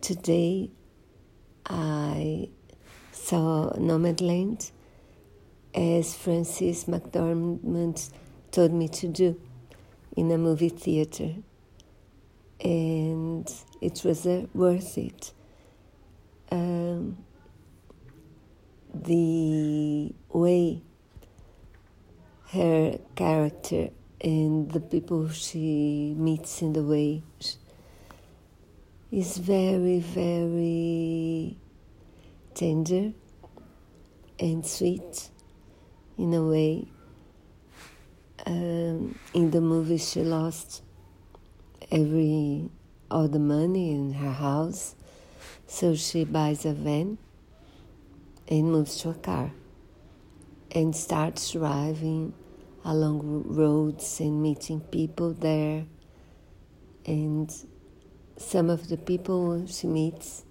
today I saw Nomadland as Frances McDormand told me to do in a movie theater. And it was uh, worth it. Um, the way her character and the people she meets in the way is very, very tender and sweet in a way. Um, in the movie, she lost every all the money in her house, so she buys a van and moves to a car and starts driving along roads and meeting people there. And some of the people she meets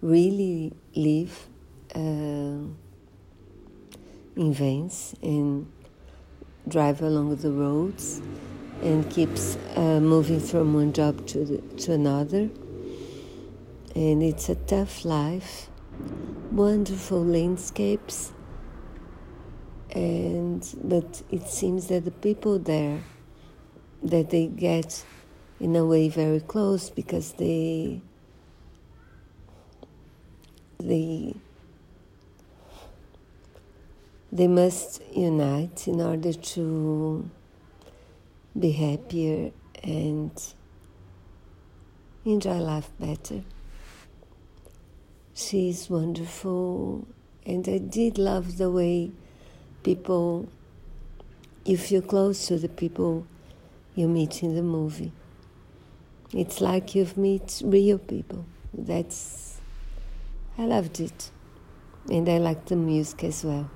really live uh, in vans and drive along the roads and keeps uh, moving from one job to, the, to another. And it's a tough life, wonderful landscapes, and but it seems that the people there that they get in a way very close because they they they must unite in order to be happier and enjoy life better. She's wonderful, and I did love the way people, you feel close to the people you meet in the movie. It's like you've met real people. That's, I loved it. And I liked the music as well.